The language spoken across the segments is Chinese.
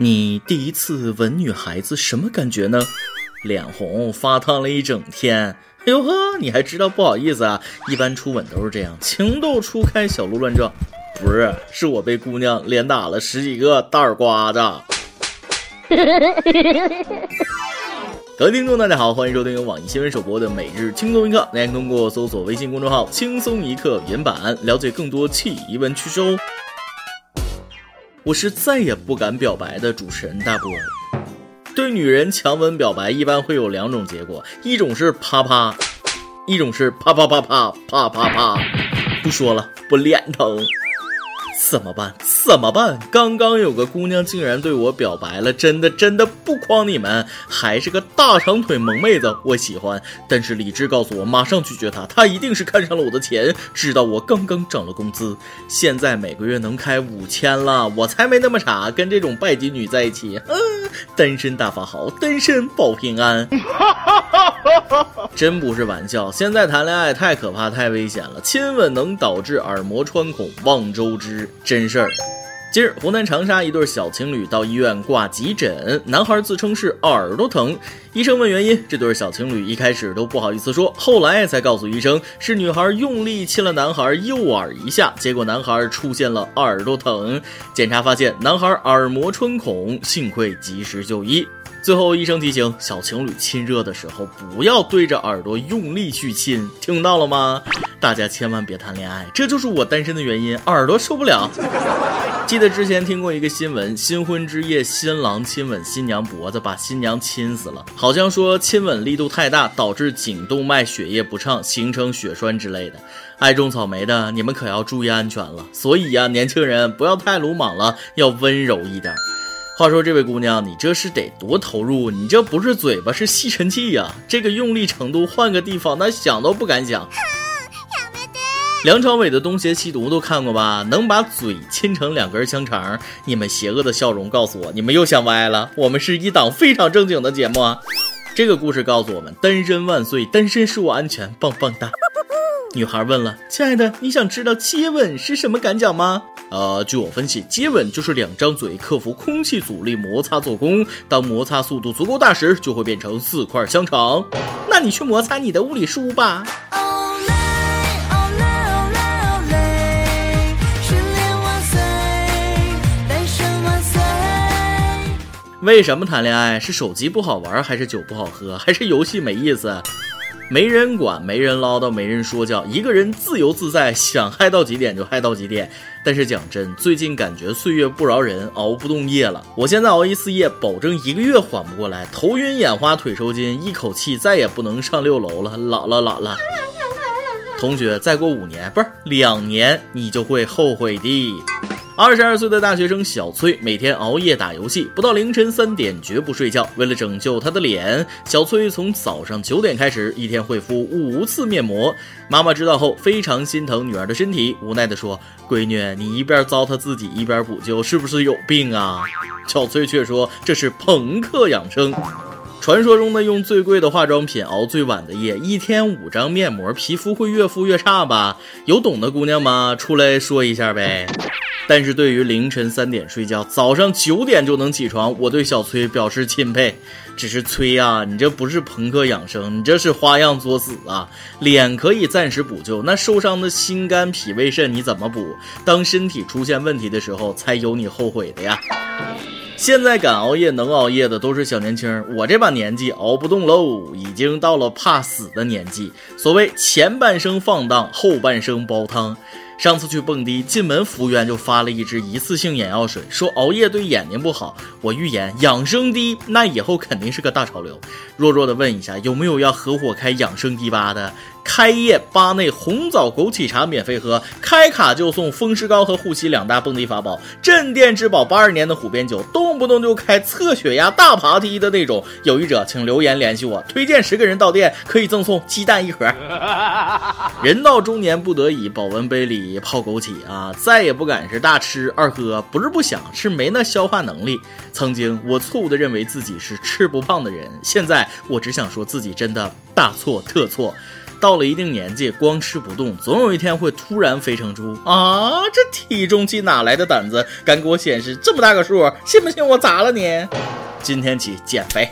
你第一次吻女孩子什么感觉呢？脸红发烫了一整天。哎呦呵，你还知道不好意思啊？一般初吻都是这样，情窦初开，小鹿乱撞。不是，是我被姑娘连打了十几个大耳刮子。各位听众，大家好，欢迎收听由网易新闻首播的《每日轻松一刻》，大家通过搜索微信公众号“轻松一刻”原版了解更多奇闻趣事哦。我是再也不敢表白的主持人大波。对女人强吻表白，一般会有两种结果，一种是啪啪，一种是啪啪啪啪啪啪啪。不说了，我脸疼。怎么办？怎么办？刚刚有个姑娘竟然对我表白了，真的真的不诓你们，还是个大长腿萌妹子，我喜欢。但是理智告诉我，马上拒绝她，她一定是看上了我的钱，知道我刚刚涨了工资，现在每个月能开五千了，我才没那么傻，跟这种拜金女在一起。嗯，单身大法好，单身保平安。哈哈哈 真不是玩笑，现在谈恋爱太可怕，太危险了，亲吻能导致耳膜穿孔，望周知。真事儿，今日湖南长沙一对小情侣到医院挂急诊，男孩自称是耳朵疼，医生问原因，这对小情侣一开始都不好意思说，后来才告诉医生是女孩用力亲了男孩右耳一下，结果男孩出现了耳朵疼，检查发现男孩耳膜穿孔，幸亏及时就医。最后，医生提醒小情侣亲热的时候不要对着耳朵用力去亲，听到了吗？大家千万别谈恋爱，这就是我单身的原因，耳朵受不了。记得之前听过一个新闻，新婚之夜新郎亲吻新娘脖子，把新娘亲死了，好好像说亲吻力度太大，导致颈动脉血液不畅，形成血栓之类的。爱种草莓的你们可要注意安全了。所以呀，年轻人不要太鲁莽了，要温柔一点。话说这位姑娘，你这是得多投入？你这不是嘴巴，是吸尘器呀！这个用力程度，换个地方，那想都不敢想。梁朝伟的《东邪西毒》都看过吧？能把嘴亲成两根香肠？你们邪恶的笑容告诉我，你们又想歪了。我们是一档非常正经的节目啊！这个故事告诉我们：单身万岁，单身是我安全，棒棒哒。女孩问了：“亲爱的，你想知道接吻是什么感觉吗？”呃，据我分析，接吻就是两张嘴克服空气阻力摩擦做功。当摩擦速度足够大时，就会变成四块香肠。那你去摩擦你的物理书吧。为什么谈恋爱？是手机不好玩，还是酒不好喝，还是游戏没意思？没人管，没人唠叨，没人说教，一个人自由自在，想嗨到几点就嗨到几点。但是讲真，最近感觉岁月不饶人，熬不动夜了。我现在熬一次夜，保证一个月缓不过来，头晕眼花，腿抽筋，一口气再也不能上六楼了，老了老了。同学，再过五年，不是两年，你就会后悔的。二十二岁的大学生小崔每天熬夜打游戏，不到凌晨三点绝不睡觉。为了拯救他的脸，小崔从早上九点开始，一天会敷五次面膜。妈妈知道后非常心疼女儿的身体，无奈地说：“闺女，你一边糟蹋自己，一边补救，是不是有病啊？”小崔却说：“这是朋克养生。”传说中的用最贵的化妆品熬最晚的夜，一天五张面膜，皮肤会越敷越差吧？有懂的姑娘吗？出来说一下呗。但是对于凌晨三点睡觉，早上九点就能起床，我对小崔表示钦佩。只是崔啊，你这不是朋克养生，你这是花样作死啊！脸可以暂时补救，那受伤的心肝脾胃肾你怎么补？当身体出现问题的时候，才有你后悔的呀！现在敢熬夜能熬夜的都是小年轻，我这把年纪熬不动喽，已经到了怕死的年纪。所谓前半生放荡，后半生煲汤。上次去蹦迪，进门服务员就发了一支一次性眼药水，说熬夜对眼睛不好。我预言养生滴，那以后肯定是个大潮流。弱弱的问一下，有没有要合伙开养生滴吧的？开业八内红枣枸杞茶免费喝，开卡就送风湿膏和护膝两大蹦迪法宝，镇店之宝八二年的虎鞭酒，动不动就开测血压大爬梯的那种。有意者请留言联系我，推荐十个人到店可以赠送鸡蛋一盒。人到中年不得已，保温杯里泡枸杞啊，再也不敢是大吃二喝，不是不想，是没那消化能力。曾经我错误的认为自己是吃不胖的人，现在我只想说自己真的大错特错。到了一定年纪，光吃不动，总有一天会突然肥成猪啊！这体重计哪来的胆子，敢给我显示这么大个数？信不信我砸了你？今天起减肥。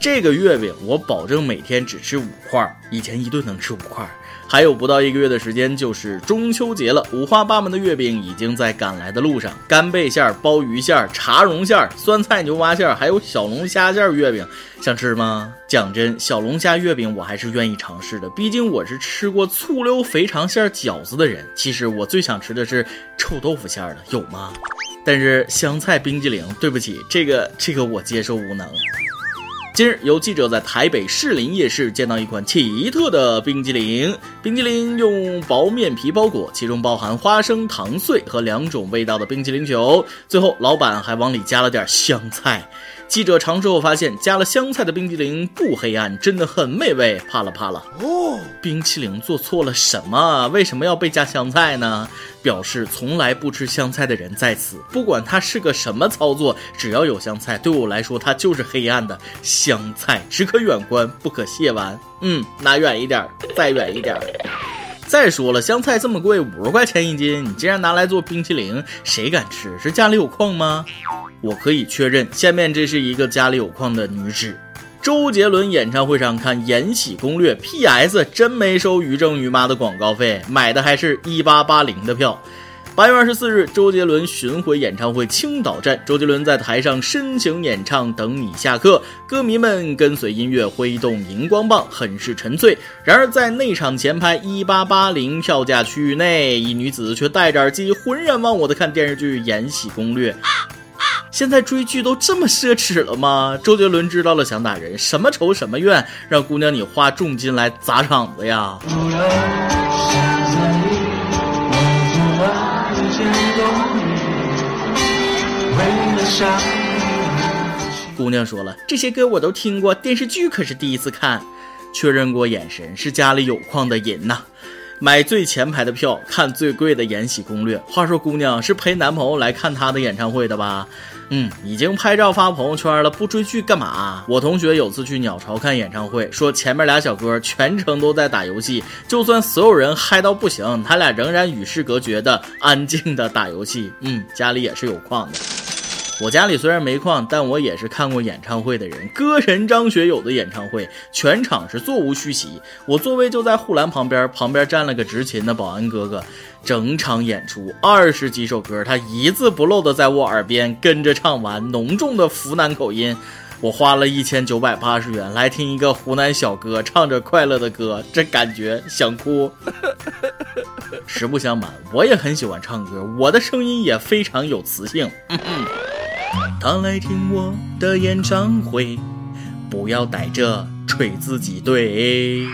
这个月饼我保证每天只吃五块，以前一顿能吃五块。还有不到一个月的时间就是中秋节了，五花八门的月饼已经在赶来的路上。干贝馅儿、鲍鱼馅儿、茶蓉馅儿、酸菜牛蛙馅儿，还有小龙虾馅儿月饼，想吃吗？讲真，小龙虾月饼我还是愿意尝试的，毕竟我是吃过醋溜肥肠馅饺子的人。其实我最想吃的是臭豆腐馅儿的，有吗？但是香菜冰激凌，对不起，这个这个我接受无能。近日，有记者在台北士林夜市见到一款奇特的冰激凌。冰激凌用薄面皮包裹，其中包含花生糖碎和两种味道的冰激凌球。最后，老板还往里加了点香菜。记者尝试后发现，加了香菜的冰激凌不黑暗，真的很美味。怕了怕了，哦，冰淇淋做错了什么？为什么要被加香菜呢？表示从来不吃香菜的人在此，不管它是个什么操作，只要有香菜，对我来说它就是黑暗的。香菜只可远观，不可亵玩。嗯，拿远一点，再远一点。再说了，香菜这么贵，五十块钱一斤，你竟然拿来做冰淇淋，谁敢吃？是家里有矿吗？我可以确认，下面这是一个家里有矿的女子。周杰伦演唱会上看《延禧攻略》，P.S. 真没收于正于妈的广告费，买的还是一八八零的票。八月二十四日，周杰伦巡回演唱会青岛站，周杰伦在台上深情演唱《等你下课》，歌迷们跟随音乐挥动荧光棒，很是沉醉。然而在内场前排一八八零票价区域内，一女子却戴着耳机，浑然忘我的看电视剧《延禧攻略》。现在追剧都这么奢侈了吗？周杰伦知道了想打人，什么仇什么怨，让姑娘你花重金来砸场子呀？姑娘说了，这些歌我都听过，电视剧可是第一次看。确认过眼神，是家里有矿的人呐。买最前排的票，看最贵的《延禧攻略》。话说，姑娘是陪男朋友来看他的演唱会的吧？嗯，已经拍照发朋友圈了，不追剧干嘛？我同学有次去鸟巢看演唱会，说前面俩小哥全程都在打游戏，就算所有人嗨到不行，他俩仍然与世隔绝的安静的打游戏。嗯，家里也是有矿的。我家里虽然没矿，但我也是看过演唱会的人。歌神张学友的演唱会，全场是座无虚席，我座位就在护栏旁边，旁边站了个执勤的保安哥哥。整场演出二十几首歌，他一字不漏的在我耳边跟着唱完，浓重的湖南口音。我花了一千九百八十元来听一个湖南小哥唱着快乐的歌，这感觉想哭。实不相瞒，我也很喜欢唱歌，我的声音也非常有磁性。他来听我的演唱会，不要带着锤子挤兑。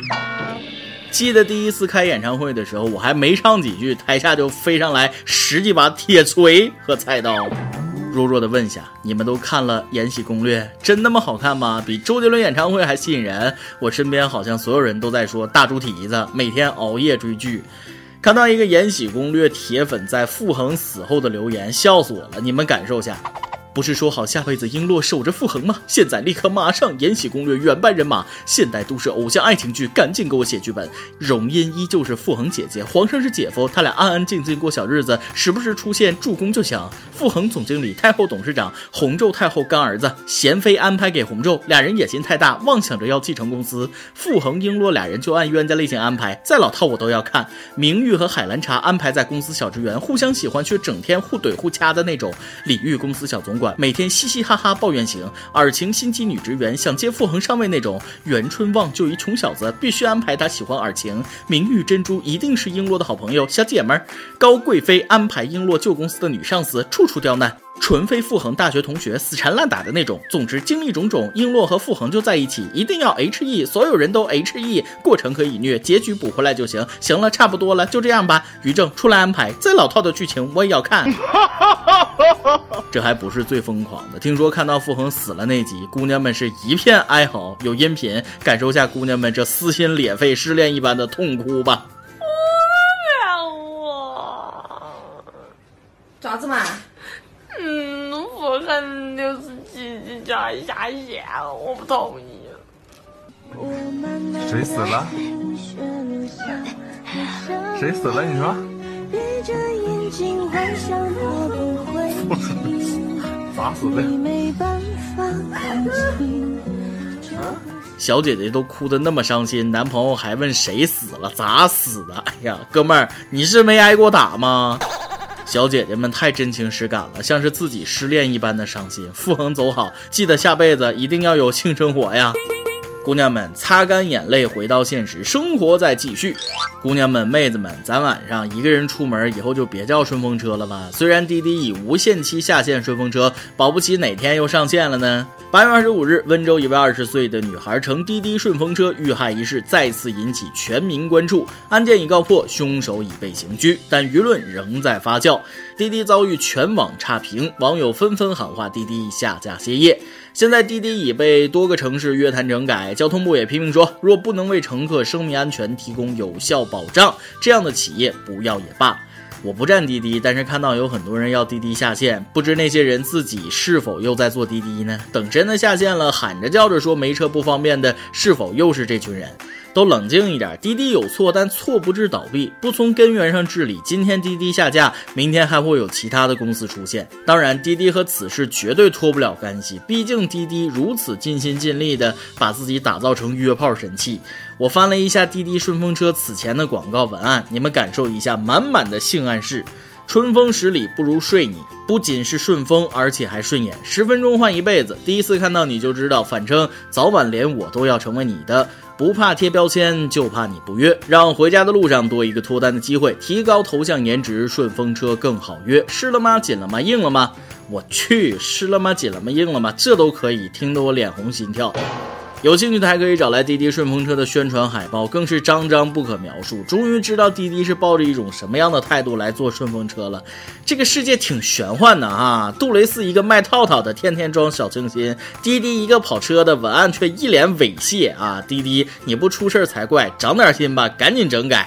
记得第一次开演唱会的时候，我还没唱几句，台下就飞上来十几把铁锤和菜刀。弱弱的问下，你们都看了《延禧攻略》，真那么好看吗？比周杰伦演唱会还吸引人？我身边好像所有人都在说大猪蹄子，每天熬夜追剧。看到一个《延禧攻略》铁粉在傅恒死后的留言，笑死我了。你们感受下。不是说好下辈子璎珞守着傅恒吗？现在立刻马上《延禧攻略》原班人马，现代都市偶像爱情剧，赶紧给我写剧本。容音依旧是傅恒姐姐，皇上是姐夫，他俩安安静静过小日子，时不时出现助攻就行。傅恒总经理，太后董事长，洪昼太后干儿子，贤妃安排给洪昼，俩人野心太大，妄想着要继承公司。傅恒、璎珞俩人就按冤家类型安排，再老套我都要看。明玉和海兰察安排在公司小职员，互相喜欢却整天互怼互掐的那种。李玉公司小总管。每天嘻嘻哈哈抱怨型，尔晴心机女职员想接傅恒上位那种。袁春望就一穷小子，必须安排他喜欢尔晴。明玉珍珠一定是璎珞的好朋友小姐们儿。高贵妃安排璎珞旧公司的女上司，处处刁难。纯非傅恒大学同学，死缠烂打的那种。总之经历种种，璎珞和傅恒就在一起，一定要 H E，所有人都 H E，过程可以虐，结局补回来就行。行了，差不多了，就这样吧。于正出来安排，再老套的剧情我也要看。这还不是最疯狂的，听说看到傅恒死了那集，姑娘们是一片哀嚎。有音频，感受下姑娘们这撕心裂肺、失恋一般的痛哭吧。我，爪子嘛？嗯，傅恒就是叽叽喳下线，我不同意。谁死了？谁死了？你说？咋死的？小姐姐都哭得那么伤心，男朋友还问谁死了，咋死的？哎呀，哥们儿，你是没挨过打吗？小姐姐们太真情实感了，像是自己失恋一般的伤心。傅恒走好，记得下辈子一定要有性生活呀。姑娘们，擦干眼泪，回到现实，生活在继续。姑娘们、妹子们，咱晚上一个人出门以后就别叫顺风车了吧。虽然滴滴已无限期下线顺风车，保不齐哪天又上线了呢。八月二十五日，温州一位二十岁的女孩乘滴滴顺风车遇害一事再次引起全民关注。案件已告破，凶手已被刑拘，但舆论仍在发酵。滴滴遭遇全网差评，网友纷纷喊话滴滴下架歇业。现在滴滴已被多个城市约谈整改，交通部也批评说，若不能为乘客生命安全提供有效保障，这样的企业不要也罢。我不站滴滴，但是看到有很多人要滴滴下线，不知那些人自己是否又在做滴滴呢？等真的下线了，喊着叫着说没车不方便的，是否又是这群人？都冷静一点，滴滴有错，但错不致倒闭，不从根源上治理，今天滴滴下架，明天还会有其他的公司出现。当然，滴滴和此事绝对脱不了干系，毕竟滴滴如此尽心尽力的把自己打造成约炮神器。我翻了一下滴滴顺风车此前的广告文案，你们感受一下满满的性暗示。春风十里不如睡你，不仅是顺风，而且还顺眼。十分钟换一辈子，第一次看到你就知道，反正早晚连我都要成为你的。不怕贴标签，就怕你不约。让回家的路上多一个脱单的机会，提高头像颜值，顺风车更好约。湿了吗？紧了吗？硬了吗？我去，湿了吗？紧了吗？硬了吗？这都可以，听得我脸红心跳。有兴趣的还可以找来滴滴顺风车的宣传海报，更是张张不可描述。终于知道滴滴是抱着一种什么样的态度来做顺风车了。这个世界挺玄幻的啊！杜蕾斯一个卖套套的，天天装小清新；滴滴一个跑车的，文案却一脸猥亵啊！滴滴你不出事才怪，长点心吧，赶紧整改。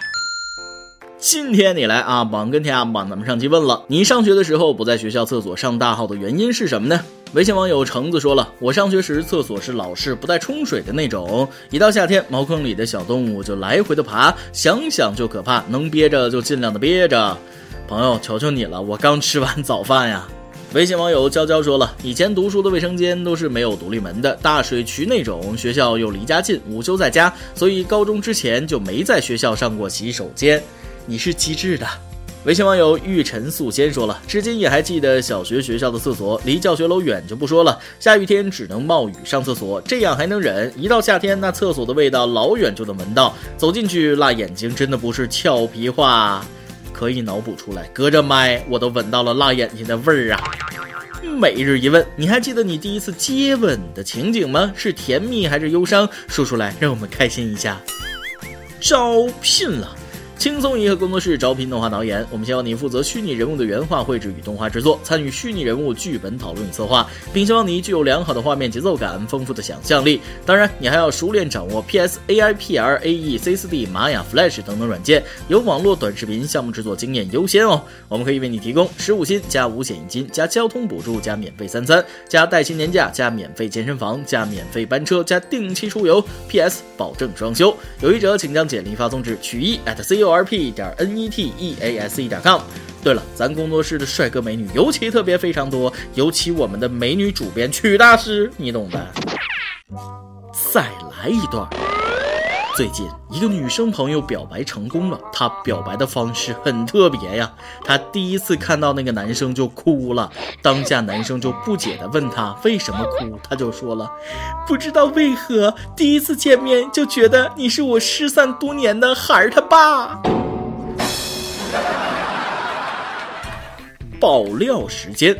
今天你来啊，网跟天啊，网咱们上期问了，你上学的时候不在学校厕所上大号的原因是什么呢？微信网友橙子说了，我上学时厕所是老式不带冲水的那种，一到夏天，茅坑里的小动物就来回的爬，想想就可怕，能憋着就尽量的憋着。朋友，求求你了，我刚吃完早饭呀。微信网友娇娇说了，以前读书的卫生间都是没有独立门的，大水渠那种，学校又离家近，午休在家，所以高中之前就没在学校上过洗手间。你是机智的。微信网友玉晨素仙说了，至今也还记得小学学校的厕所，离教学楼远就不说了，下雨天只能冒雨上厕所，这样还能忍。一到夏天，那厕所的味道老远就能闻到，走进去辣眼睛，真的不是俏皮话，可以脑补出来。隔着麦，我都闻到了辣眼睛的味儿啊！每日一问，你还记得你第一次接吻的情景吗？是甜蜜还是忧伤？说出来，让我们开心一下。招聘了。轻松一刻工作室招聘动画导演，我们希望你负责虚拟人物的原画绘制与动画制作，参与虚拟人物剧本讨论与策划，并希望你具有良好的画面节奏感、丰富的想象力。当然，你还要熟练掌握 PS、AI、PR、AE、C4D、玛雅、Flash 等等软件，有网络短视频项目制作经验优先哦。我们可以为你提供十五薪加五险一金加交通补助加免费三餐加带薪年假加免费健身房加免费班车加定期出游。PS 保证双休，有意者请将简历发送至曲一 at ceo。R p 点 n e t e a s e 点 com。对了，咱工作室的帅哥美女尤其特别非常多，尤其我们的美女主编曲大师，你懂的。再来一段。最近一个女生朋友表白成功了，她表白的方式很特别呀。她第一次看到那个男生就哭了，当下男生就不解的问她为什么哭，她就说了，不知道为何第一次见面就觉得你是我失散多年的孩儿他爸。爆料时间。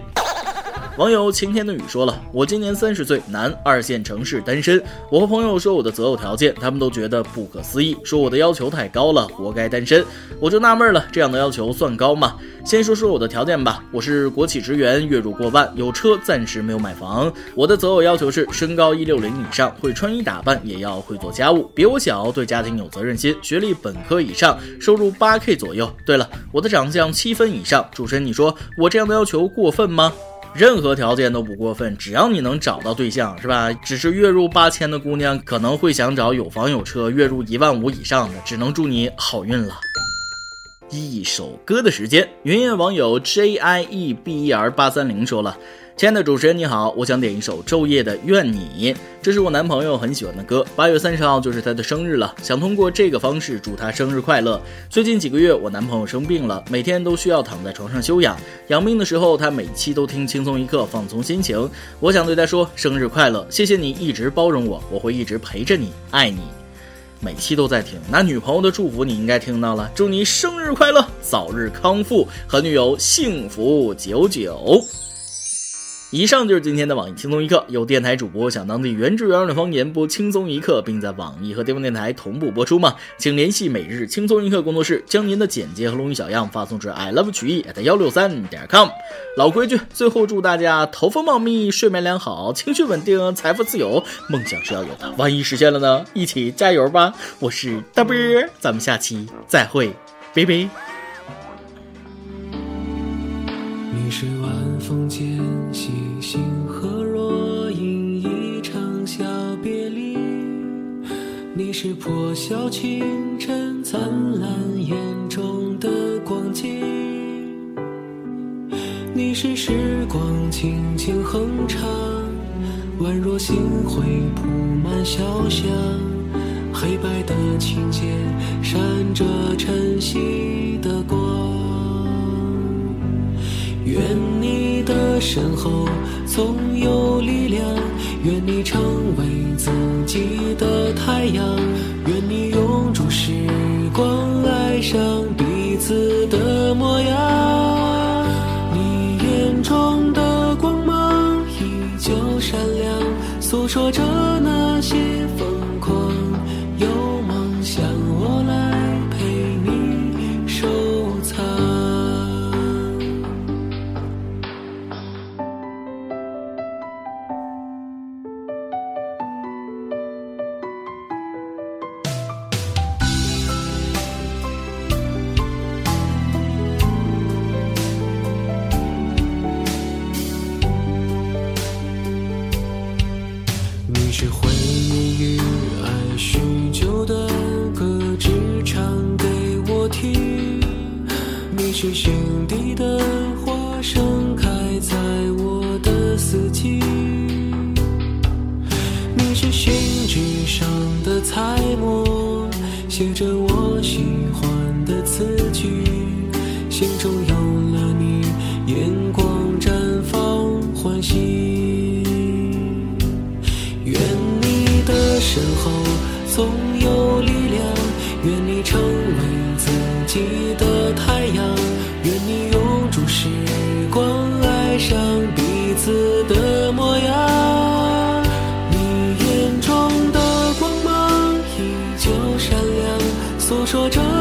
网友晴天的雨说了：“我今年三十岁，男，二线城市，单身。我和朋友说我的择偶条件，他们都觉得不可思议，说我的要求太高了，活该单身。我就纳闷了，这样的要求算高吗？先说说我的条件吧，我是国企职员，月入过万，有车，暂时没有买房。我的择偶要求是身高一六零以上，会穿衣打扮，也要会做家务，比我小，对家庭有责任心，学历本科以上，收入八 k 左右。对了，我的长相七分以上。主持人，你说我这样的要求过分吗？”任何条件都不过分，只要你能找到对象，是吧？只是月入八千的姑娘可能会想找有房有车、月入一万五以上的，只能祝你好运了。一首歌的时间，云云网友 J I E B E R 八三零说了。亲爱的主持人你好，我想点一首昼夜的《愿你》，这是我男朋友很喜欢的歌。八月三十号就是他的生日了，想通过这个方式祝他生日快乐。最近几个月我男朋友生病了，每天都需要躺在床上休养。养病的时候，他每期都听轻松一刻放松心情。我想对他说生日快乐，谢谢你一直包容我，我会一直陪着你，爱你。每期都在听，那女朋友的祝福你应该听到了，祝你生日快乐，早日康复，和女友幸福久久。以上就是今天的网易轻松一刻。有电台主播想当地原汁原味的方言播轻松一刻，并在网易和地方电台同步播出吗？请联系每日轻松一刻工作室，将您的简介和录音小样发送至 i love 曲艺 at 幺六三点 com。老规矩，最后祝大家头发茂密，睡眠良好，情绪稳定，财富自由。梦想是要有的，万一实现了呢？一起加油吧！我是大波，咱们下期再会，拜拜。你是晚风间是破晓清晨灿烂眼中的光景。你是时光轻轻哼唱，宛若星辉铺满小巷。黑白的琴键闪着晨曦的光。愿你身后总有力量，愿你成为自己的太阳，愿你永驻时光，爱上彼此的模样。你眼中的光芒依旧闪亮，诉说着那些疯狂。有盛开在我的四季，你是信纸上的彩墨，写着我喜欢的词句，心中有了你，眼光绽放欢喜。愿你的身后总说着